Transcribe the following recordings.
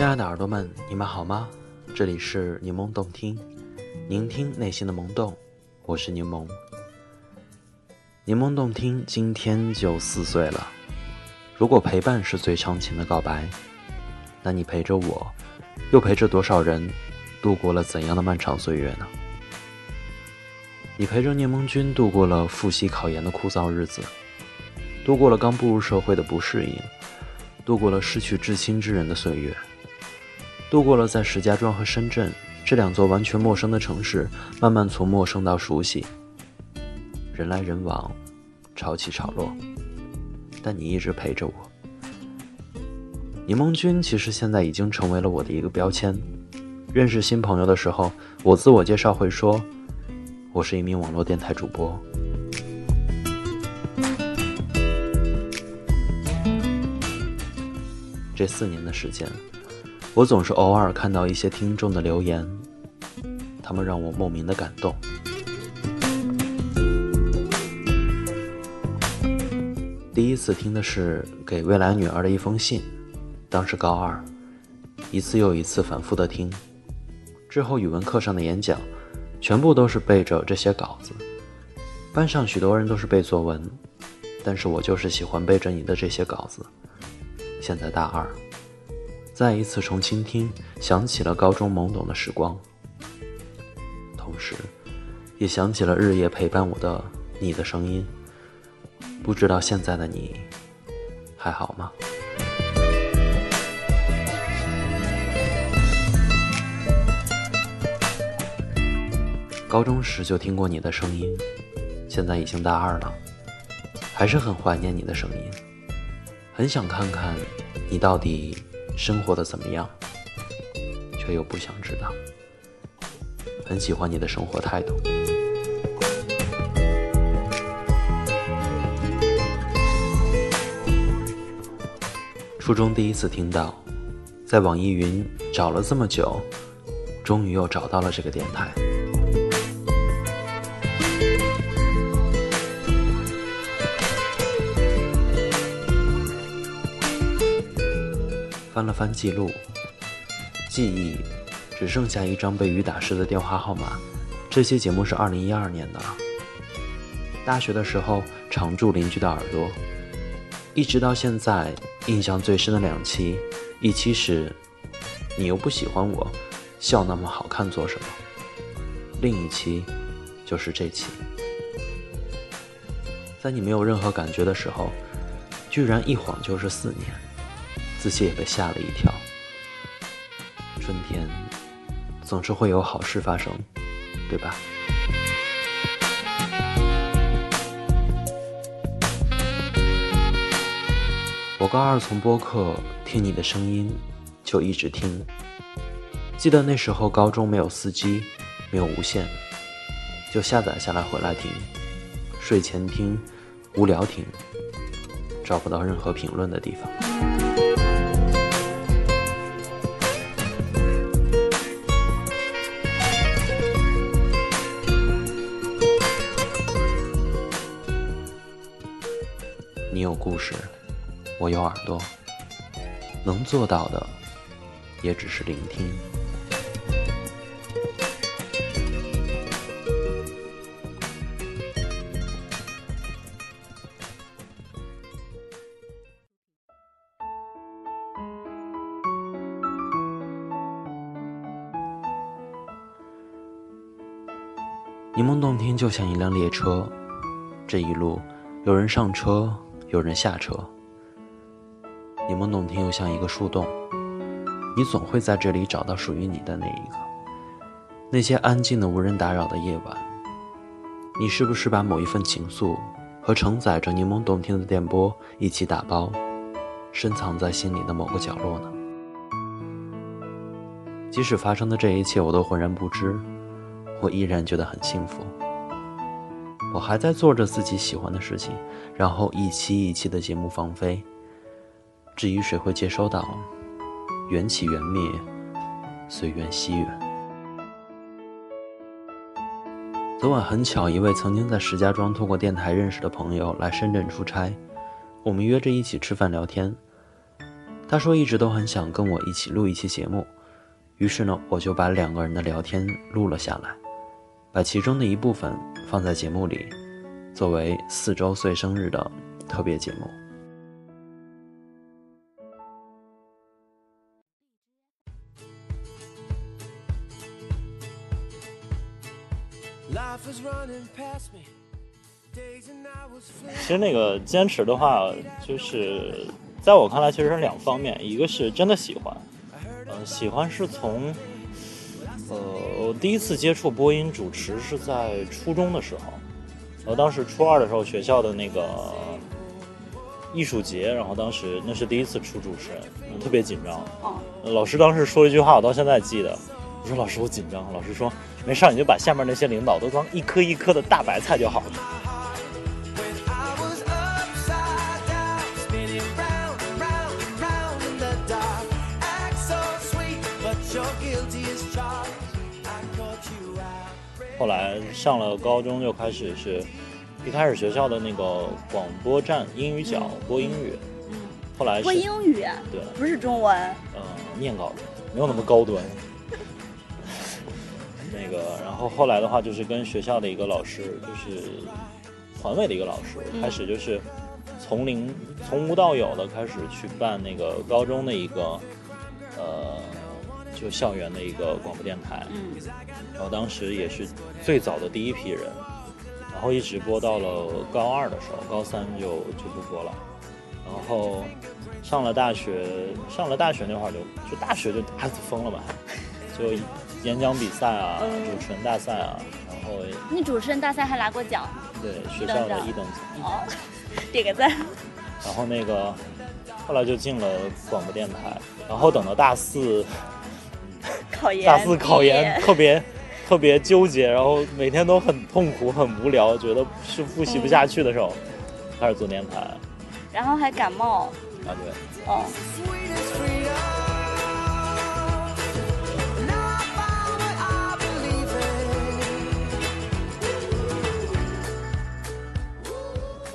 亲爱的耳朵们，你们好吗？这里是柠檬动听，聆听内心的萌动，我是柠檬。柠檬动听今天就四岁了。如果陪伴是最长情的告白，那你陪着我，又陪着多少人，度过了怎样的漫长岁月呢？你陪着柠檬君度过了复习考研的枯燥日子，度过了刚步入社会的不适应，度过了失去至亲之人的岁月。度过了在石家庄和深圳这两座完全陌生的城市，慢慢从陌生到熟悉，人来人往，潮起潮落，但你一直陪着我。柠檬君其实现在已经成为了我的一个标签。认识新朋友的时候，我自我介绍会说，我是一名网络电台主播。这四年的时间。我总是偶尔看到一些听众的留言，他们让我莫名的感动。第一次听的是给未来女儿的一封信，当时高二，一次又一次反复的听。之后语文课上的演讲，全部都是背着这些稿子。班上许多人都是背作文，但是我就是喜欢背着你的这些稿子。现在大二。再一次重倾听，想起了高中懵懂的时光，同时，也想起了日夜陪伴我的你的声音。不知道现在的你还好吗？高中时就听过你的声音，现在已经大二了，还是很怀念你的声音，很想看看你到底。生活的怎么样？却又不想知道。很喜欢你的生活态度。初中第一次听到，在网易云找了这么久，终于又找到了这个电台。翻了翻记录，记忆只剩下一张被雨打湿的电话号码。这期节目是二零一二年的。大学的时候常驻邻居的耳朵，一直到现在印象最深的两期，一期是你又不喜欢我，笑那么好看做什么？另一期就是这期，在你没有任何感觉的时候，居然一晃就是四年。自己也被吓了一跳。春天总是会有好事发生，对吧？我高二从播客听你的声音，就一直听。记得那时候高中没有四 G，没有无线，就下载下来回来听。睡前听，无聊听，找不到任何评论的地方。你有故事，我有耳朵，能做到的也只是聆听。柠檬动听就像一辆列车，这一路有人上车。有人下车，柠檬洞听又像一个树洞，你总会在这里找到属于你的那一个。那些安静的、无人打扰的夜晚，你是不是把某一份情愫和承载着柠檬动听的电波一起打包，深藏在心里的某个角落呢？即使发生的这一切我都浑然不知，我依然觉得很幸福。我还在做着自己喜欢的事情，然后一期一期的节目放飞。至于谁会接收到，缘起缘灭，随缘惜缘。昨晚很巧，一位曾经在石家庄通过电台认识的朋友来深圳出差，我们约着一起吃饭聊天。他说一直都很想跟我一起录一期节目，于是呢，我就把两个人的聊天录了下来，把其中的一部分放在节目里，作为四周岁生日的特别节目。其实那个坚持的话，就是在我看来，其实是两方面，一个是真的喜欢，嗯，喜欢是从，呃，我第一次接触播音主持是在初中的时候，我当时初二的时候，学校的那个艺术节，然后当时那是第一次出主持人，特别紧张，老师当时说一句话，我到现在记得，我说老师我紧张，老师说没事，你就把下面那些领导都当一颗一颗的大白菜就好了。后来上了高中就开始是，一开始学校的那个广播站英语角播英语，嗯，后来播英语，对，不是中文，呃，念稿没有那么高端。那个，然后后来的话就是跟学校的一个老师，就是团委的一个老师，开始就是从零从无到有的开始去办那个高中的一个，呃。就校园的一个广播电台，嗯，然后当时也是最早的第一批人，然后一直播到了高二的时候，高三就就不播了，然后上了大学，上了大学那会儿就就大学就打死疯了吧，就演讲比赛啊，主持人大赛啊，然后你主持人大赛还拿过奖？对，学校的一等奖。哦，点个赞。然后那个后来就进了广播电台，然后等到大四。大四考研 特别特别纠结，然后每天都很痛苦、很无聊，觉得是复习不下去的时候，开始做电台，然后还感冒。啊对，哦，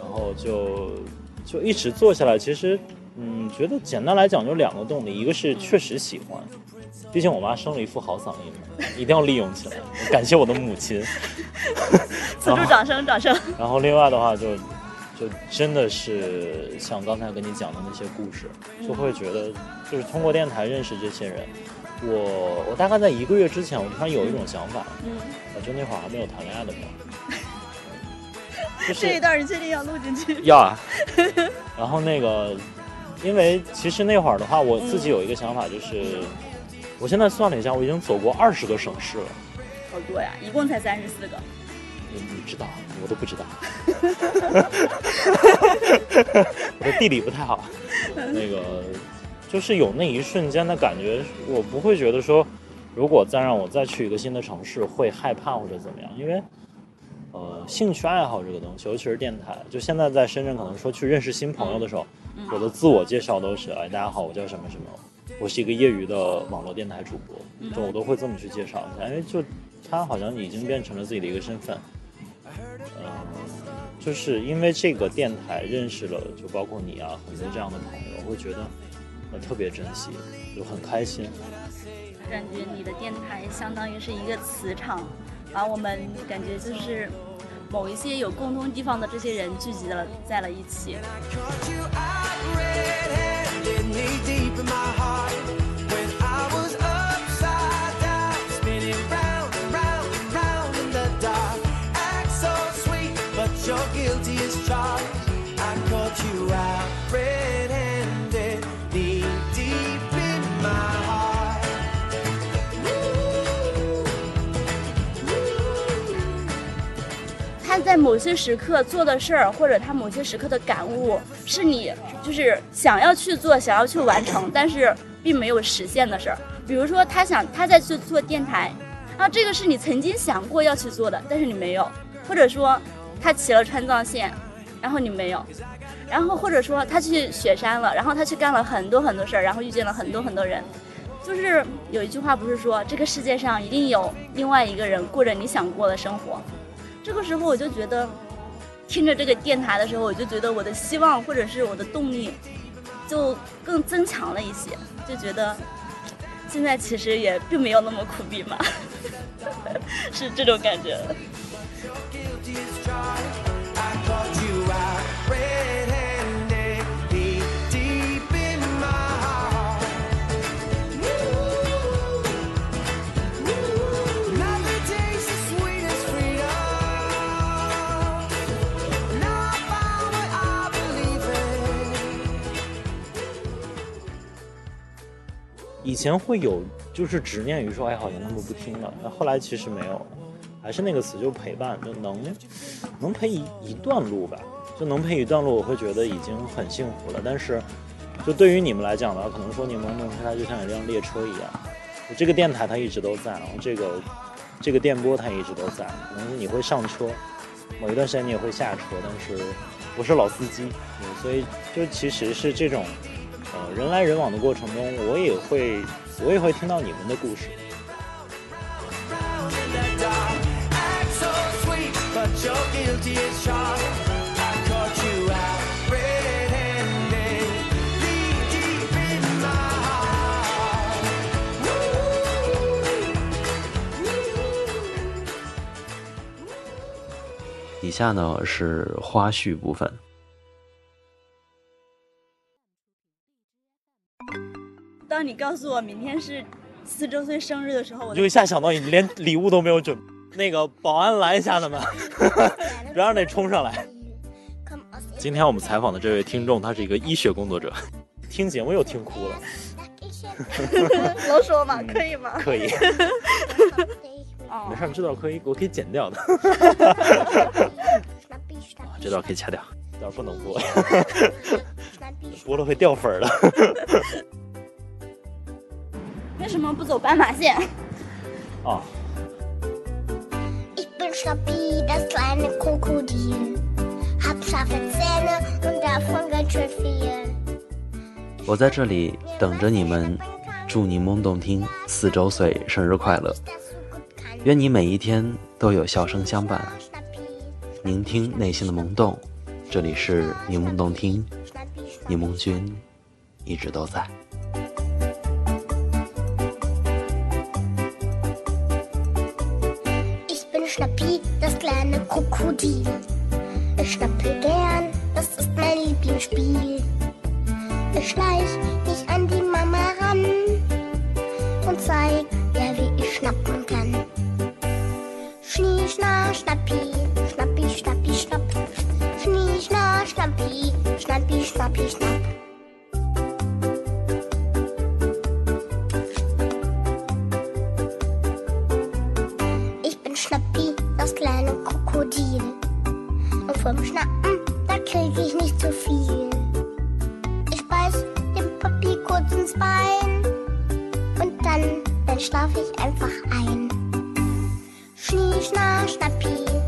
然后就就一直做下来，其实嗯，觉得简单来讲就两个动力，一个是确实喜欢。毕竟我妈生了一副好嗓音嘛，一定要利用起来。感谢我的母亲，此处掌声，掌声。然后另外的话，就就真的是像刚才跟你讲的那些故事，就会觉得就是通过电台认识这些人。我我大概在一个月之前，我突然有一种想法，嗯，就那会儿还没有谈恋爱的时候。这一段你确定要录进去？要啊。然后那个，因为其实那会儿的话，我自己有一个想法，就是。我现在算了一下，我已经走过二十个省市了，好多呀！一共才三十四个。你你知道，我都不知道。我的地理不太好。那个，就是有那一瞬间的感觉，我不会觉得说，如果再让我再去一个新的城市，会害怕或者怎么样，因为，呃，兴趣爱好这个东西，尤其是电台，就现在在深圳，可能说去认识新朋友的时候，我的自我介绍都是，哎，大家好，我叫什么什么。我是一个业余的网络电台主播，就我都会这么去介绍一下，因为就他好像已经变成了自己的一个身份。嗯，就是因为这个电台认识了，就包括你啊，很多这样的朋友，我会觉得我特别珍惜，就很开心。感觉你的电台相当于是一个磁场，把我们感觉就是某一些有共同地方的这些人聚集了在了一起。他在某些时刻做的事儿，或者他某些时刻的感悟，是你就是想要去做、想要去完成，但是并没有实现的事儿。比如说，他想他在去做电台，然后这个是你曾经想过要去做的，但是你没有；或者说，他骑了川藏线，然后你没有；然后或者说他去雪山了，然后他去干了很多很多事儿，然后遇见了很多很多人。就是有一句话不是说，这个世界上一定有另外一个人过着你想过的生活。这个时候我就觉得，听着这个电台的时候，我就觉得我的希望或者是我的动力，就更增强了一些，就觉得现在其实也并没有那么苦逼嘛，是这种感觉。以前会有，就是执念于说，哎，好像他们不听了。那后来其实没有，还是那个词，就陪伴，就能能陪一一段路吧，就能陪一段路，我会觉得已经很幸福了。但是，就对于你们来讲的话，可能说你们弄它就像一辆列车一样，这个电台它一直都在，然后这个这个电波它一直都在。可能你会上车，某一段时间你也会下车，但是不是老司机，所以就其实是这种。呃，人来人往的过程中，我也会，我也会听到你们的故事。以下呢是花絮部分。当你告诉我明天是四周岁生日的时候，我就一下想到你连礼物都没有准。那个保安拦一下他们，别让那冲上来。今天我们采访的这位听众，他是一个医学工作者，听节目又听哭了。能说吗？可以吗？可以。没事，这段可以，我可以剪掉的。这段可以掐掉，这段不能播，播了会掉粉的。为什么不走斑马线？哦。我在这里等着你们，祝柠檬动听四周岁生日快乐！愿你每一天都有笑声相伴，聆听内心的萌动。这里是柠檬动听，柠檬君一直都在。Papi kurz ins Bein. Und dann, dann schlaf ich einfach ein. Schnie, schna, schnappi,